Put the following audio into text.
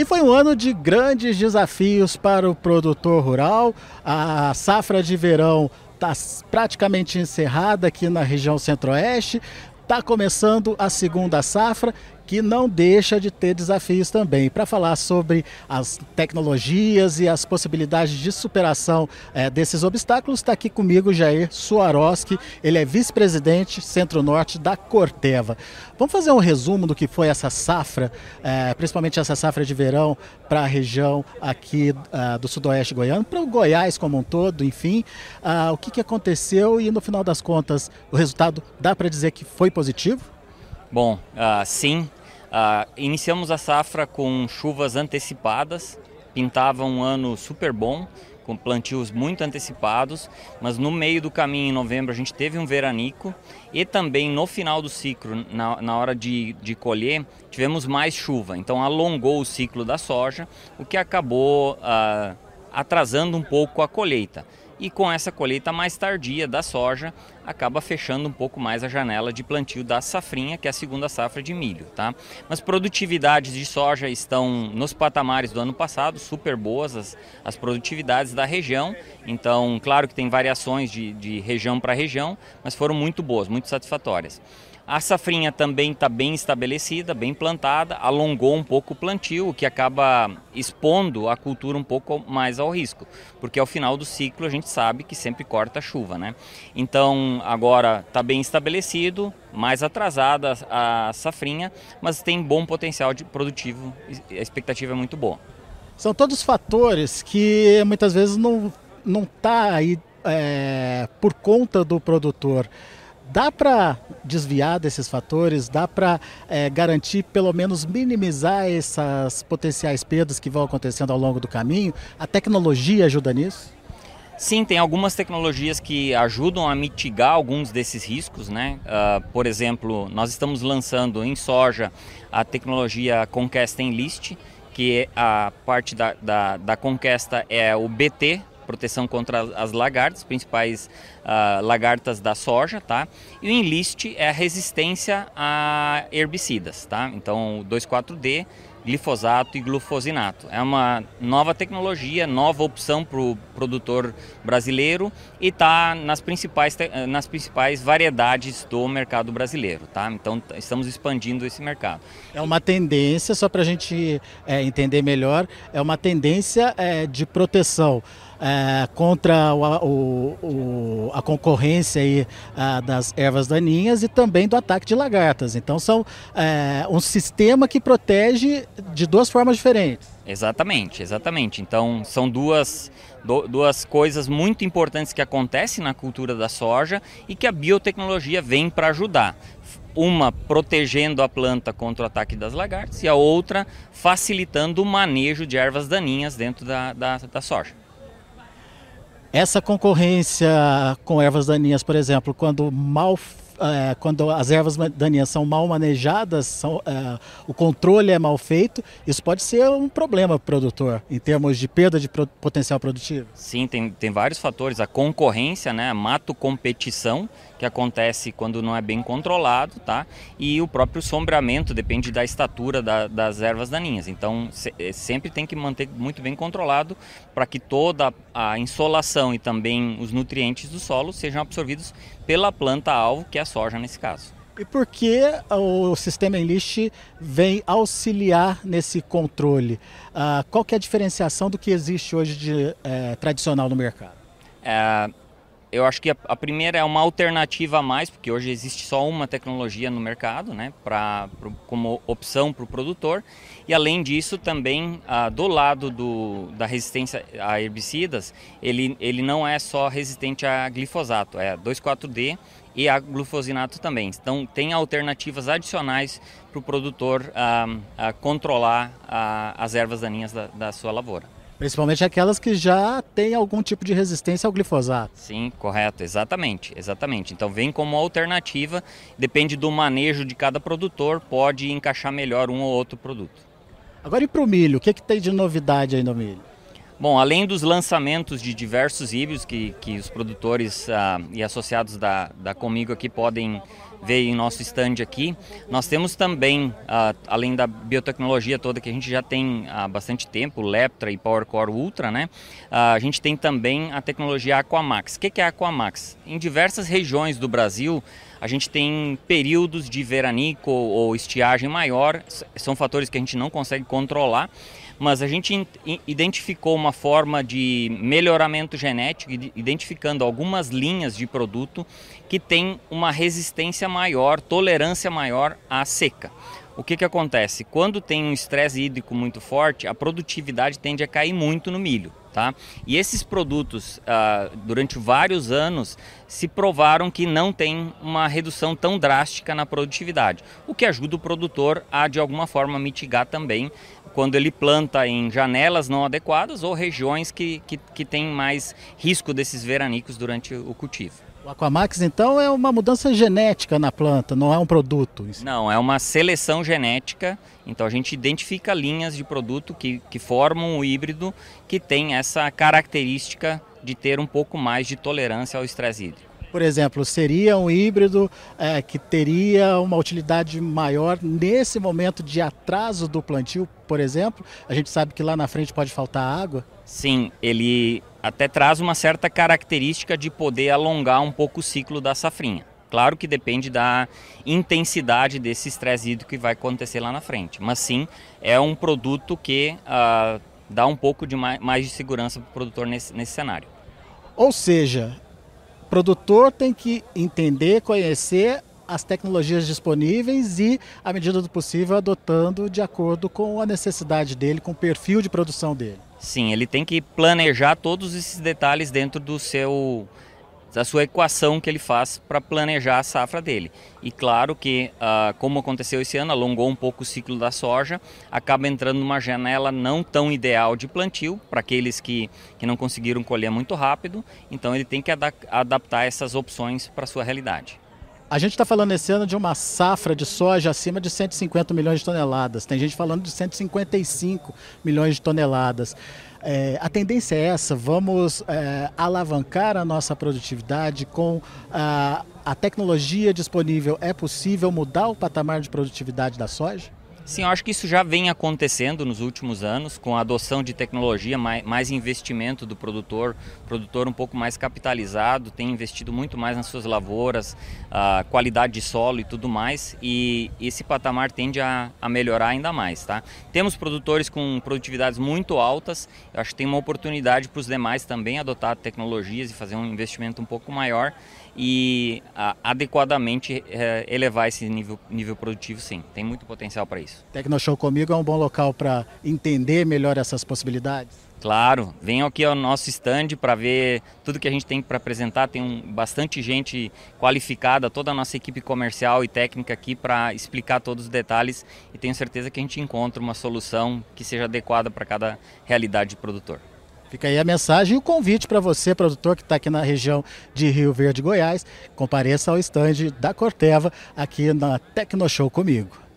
E foi um ano de grandes desafios para o produtor rural. A safra de verão está praticamente encerrada aqui na região centro-oeste. Está começando a segunda safra que não deixa de ter desafios também. Para falar sobre as tecnologias e as possibilidades de superação é, desses obstáculos, está aqui comigo Jair Suaroski, ele é vice-presidente Centro-Norte da Corteva. Vamos fazer um resumo do que foi essa safra, é, principalmente essa safra de verão para a região aqui uh, do sudoeste goiano, para o Goiás como um todo, enfim, uh, o que, que aconteceu e no final das contas o resultado dá para dizer que foi positivo? Bom, uh, sim, Uh, iniciamos a safra com chuvas antecipadas, pintava um ano super bom, com plantios muito antecipados, mas no meio do caminho, em novembro, a gente teve um veranico e também no final do ciclo, na, na hora de, de colher, tivemos mais chuva, então alongou o ciclo da soja, o que acabou uh, atrasando um pouco a colheita e com essa colheita mais tardia da soja, acaba fechando um pouco mais a janela de plantio da safrinha, que é a segunda safra de milho, tá? Mas produtividades de soja estão nos patamares do ano passado, super boas as, as produtividades da região, então claro que tem variações de, de região para região, mas foram muito boas, muito satisfatórias. A safrinha também está bem estabelecida, bem plantada, alongou um pouco o plantio, o que acaba expondo a cultura um pouco mais ao risco, porque ao final do ciclo a gente sabe que sempre corta a chuva, né? Então agora está bem estabelecido, mais atrasada a safrinha, mas tem bom potencial de produtivo, a expectativa é muito boa. São todos fatores que muitas vezes não não está aí é, por conta do produtor. Dá para desviar desses fatores? Dá para é, garantir, pelo menos minimizar essas potenciais perdas que vão acontecendo ao longo do caminho? A tecnologia ajuda nisso? Sim, tem algumas tecnologias que ajudam a mitigar alguns desses riscos, né? Uh, por exemplo, nós estamos lançando em soja a tecnologia Conquesta Enlist, que é a parte da, da, da Conquesta é o BT, proteção contra as lagartas, principais uh, lagartas da soja, tá? E o Enlist é a resistência a herbicidas, tá? Então, o 2,4-D glifosato e glufosinato. É uma nova tecnologia, nova opção para o produtor brasileiro e está nas principais, nas principais variedades do mercado brasileiro. Tá? Então estamos expandindo esse mercado. É uma tendência, só para a gente é, entender melhor, é uma tendência é, de proteção. É, contra o, o, o, a concorrência aí, a, das ervas daninhas e também do ataque de lagartas. Então são é, um sistema que protege de duas formas diferentes. Exatamente, exatamente. Então são duas, duas coisas muito importantes que acontecem na cultura da soja e que a biotecnologia vem para ajudar. Uma protegendo a planta contra o ataque das lagartas e a outra facilitando o manejo de ervas daninhas dentro da, da, da soja. Essa concorrência com ervas daninhas, por exemplo, quando mal é, quando as ervas daninhas são mal manejadas, são, é, o controle é mal feito, isso pode ser um problema para o produtor, em termos de perda de pro, potencial produtivo. Sim, tem, tem vários fatores. A concorrência, né, a mato-competição, que acontece quando não é bem controlado, tá? E o próprio sombreamento depende da estatura da, das ervas daninhas. Então, se, é, sempre tem que manter muito bem controlado para que toda a insolação e também os nutrientes do solo sejam absorvidos pela planta-alvo, que é a soja nesse caso. E por que o sistema Enlist vem auxiliar nesse controle? Ah, qual que é a diferenciação do que existe hoje de é, tradicional no mercado? É, eu acho que a, a, primeira é uma alternativa a mais, porque hoje existe só uma tecnologia no mercado, né, pra, pro, como opção para o produtor. E além disso, também ah, do lado do, da resistência a herbicidas, ele, ele não é só resistente a glifosato, é 2,4-D e a glufosinato também. Então, tem alternativas adicionais para o produtor ah, ah, controlar as ervas daninhas da, da sua lavoura. Principalmente aquelas que já têm algum tipo de resistência ao glifosato. Sim, correto, exatamente, exatamente. Então vem como alternativa, depende do manejo de cada produtor, pode encaixar melhor um ou outro produto. Agora e para o milho, o que, que tem de novidade aí no milho? Bom, além dos lançamentos de diversos híbridos que, que os produtores ah, e associados da, da Comigo aqui podem ver em nosso stand aqui, nós temos também, uh, além da biotecnologia toda que a gente já tem há bastante tempo, Leptra e PowerCore Ultra, né? Uh, a gente tem também a tecnologia Aquamax. O que é a Aquamax? Em diversas regiões do Brasil, a gente tem períodos de veranico ou estiagem maior, são fatores que a gente não consegue controlar, mas a gente identificou uma forma de melhoramento genético, identificando algumas linhas de produto que tem uma resistência maior, tolerância maior à seca. O que, que acontece? Quando tem um estresse hídrico muito forte, a produtividade tende a cair muito no milho. Tá? E esses produtos, uh, durante vários anos, se provaram que não tem uma redução tão drástica na produtividade, o que ajuda o produtor a, de alguma forma, mitigar também quando ele planta em janelas não adequadas ou regiões que, que, que têm mais risco desses veranicos durante o cultivo. O Aquamax, então, é uma mudança genética na planta, não é um produto? Não, é uma seleção genética. Então, a gente identifica linhas de produto que, que formam o híbrido que tem essa característica de ter um pouco mais de tolerância ao estresse hídrico. Por exemplo, seria um híbrido é, que teria uma utilidade maior nesse momento de atraso do plantio, por exemplo? A gente sabe que lá na frente pode faltar água. Sim, ele até traz uma certa característica de poder alongar um pouco o ciclo da safrinha. Claro que depende da intensidade desse estresse hídrico que vai acontecer lá na frente. Mas sim, é um produto que uh, dá um pouco de mais, mais de segurança para o produtor nesse, nesse cenário. Ou seja, produtor tem que entender, conhecer as tecnologias disponíveis e, à medida do possível, adotando de acordo com a necessidade dele, com o perfil de produção dele. Sim, ele tem que planejar todos esses detalhes dentro do seu da sua equação que ele faz para planejar a safra dele. E claro que, uh, como aconteceu esse ano, alongou um pouco o ciclo da soja, acaba entrando numa janela não tão ideal de plantio para aqueles que, que não conseguiram colher muito rápido. Então ele tem que ad adaptar essas opções para a sua realidade. A gente está falando esse ano de uma safra de soja acima de 150 milhões de toneladas. Tem gente falando de 155 milhões de toneladas. É, a tendência é essa, vamos é, alavancar a nossa produtividade com a, a tecnologia disponível. É possível mudar o patamar de produtividade da soja? Sim, eu acho que isso já vem acontecendo nos últimos anos, com a adoção de tecnologia, mais, mais investimento do produtor, produtor um pouco mais capitalizado, tem investido muito mais nas suas lavouras, a qualidade de solo e tudo mais, e esse patamar tende a, a melhorar ainda mais. Tá? Temos produtores com produtividades muito altas, eu acho que tem uma oportunidade para os demais também adotar tecnologias e fazer um investimento um pouco maior e a, adequadamente é, elevar esse nível, nível produtivo, sim. Tem muito potencial para isso. Tecnoshow comigo é um bom local para entender melhor essas possibilidades? Claro, venham aqui ao nosso stand para ver tudo que a gente tem para apresentar. Tem um, bastante gente qualificada, toda a nossa equipe comercial e técnica aqui para explicar todos os detalhes e tenho certeza que a gente encontra uma solução que seja adequada para cada realidade de produtor. Fica aí a mensagem e o convite para você, produtor que está aqui na região de Rio Verde, Goiás, compareça ao estande da Corteva aqui na Tecnoshow comigo.